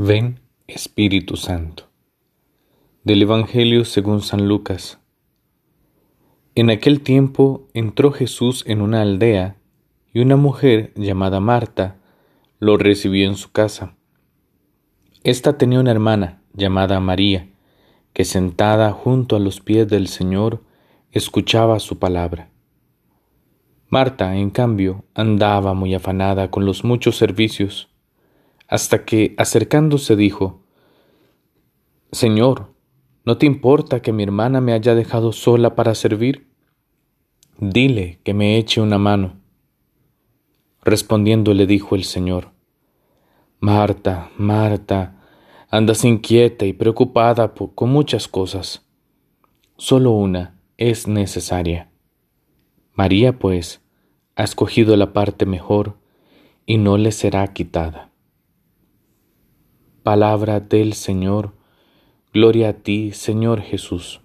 Ven, Espíritu Santo. Del Evangelio según San Lucas. En aquel tiempo entró Jesús en una aldea y una mujer llamada Marta lo recibió en su casa. Esta tenía una hermana llamada María, que sentada junto a los pies del Señor escuchaba su palabra. Marta, en cambio, andaba muy afanada con los muchos servicios hasta que, acercándose, dijo, Señor, ¿no te importa que mi hermana me haya dejado sola para servir? Dile que me eche una mano. Respondiendo le dijo el Señor, Marta, Marta, andas inquieta y preocupada con muchas cosas. Solo una es necesaria. María, pues, ha escogido la parte mejor y no le será quitada. Palabra del Señor. Gloria a ti, Señor Jesús.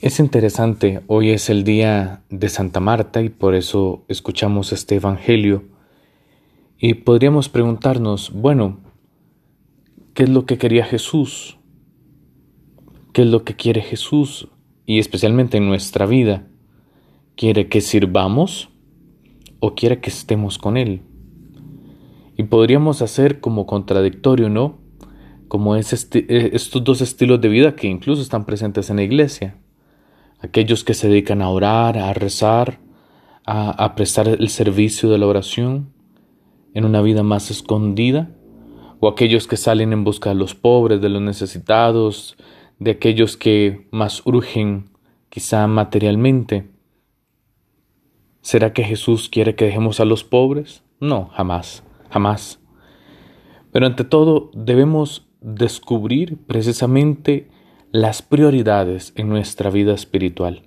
Es interesante, hoy es el día de Santa Marta y por eso escuchamos este Evangelio. Y podríamos preguntarnos, bueno, ¿qué es lo que quería Jesús? ¿Qué es lo que quiere Jesús? Y especialmente en nuestra vida. ¿Quiere que sirvamos o quiere que estemos con Él? Y podríamos hacer como contradictorio, ¿no? Como es este, eh, estos dos estilos de vida que incluso están presentes en la iglesia. Aquellos que se dedican a orar, a rezar, a, a prestar el servicio de la oración en una vida más escondida, o aquellos que salen en busca de los pobres, de los necesitados, de aquellos que más urgen quizá materialmente. ¿Será que Jesús quiere que dejemos a los pobres? No, jamás jamás. Pero ante todo debemos descubrir precisamente las prioridades en nuestra vida espiritual.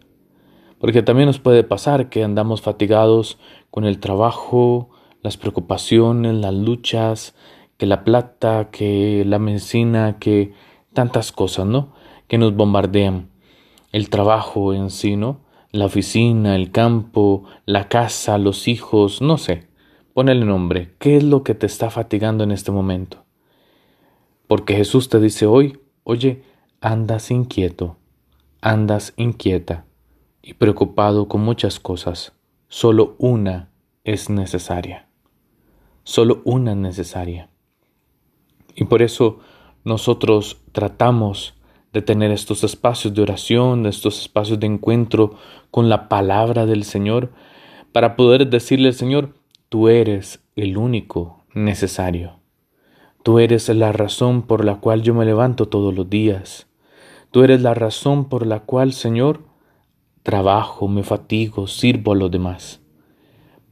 Porque también nos puede pasar que andamos fatigados con el trabajo, las preocupaciones, las luchas, que la plata, que la medicina, que tantas cosas, ¿no? Que nos bombardean. El trabajo en sí, ¿no? La oficina, el campo, la casa, los hijos, no sé. Ponele nombre. ¿Qué es lo que te está fatigando en este momento? Porque Jesús te dice hoy, oye, andas inquieto, andas inquieta y preocupado con muchas cosas. Solo una es necesaria. Solo una es necesaria. Y por eso nosotros tratamos de tener estos espacios de oración, estos espacios de encuentro con la palabra del Señor, para poder decirle al Señor, Tú eres el único necesario. Tú eres la razón por la cual yo me levanto todos los días. Tú eres la razón por la cual, Señor, trabajo, me fatigo, sirvo a los demás.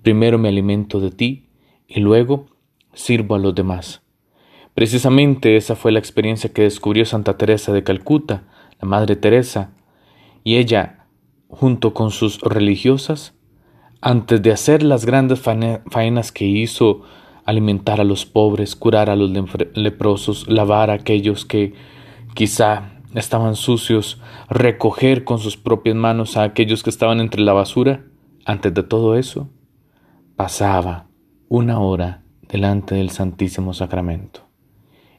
Primero me alimento de ti y luego sirvo a los demás. Precisamente esa fue la experiencia que descubrió Santa Teresa de Calcuta, la Madre Teresa, y ella, junto con sus religiosas, antes de hacer las grandes faenas que hizo, alimentar a los pobres, curar a los leprosos, lavar a aquellos que quizá estaban sucios, recoger con sus propias manos a aquellos que estaban entre la basura, antes de todo eso, pasaba una hora delante del Santísimo Sacramento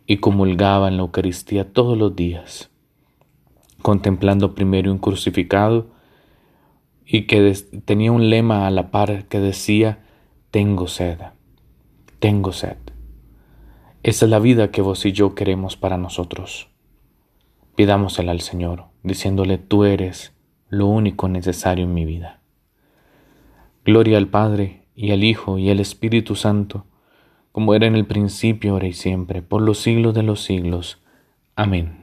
y comulgaba en la Eucaristía todos los días, contemplando primero un crucificado y que tenía un lema a la par que decía, tengo sed, tengo sed. Esa es la vida que vos y yo queremos para nosotros. Pidámosela al Señor, diciéndole, tú eres lo único necesario en mi vida. Gloria al Padre, y al Hijo, y al Espíritu Santo, como era en el principio, ahora y siempre, por los siglos de los siglos. Amén.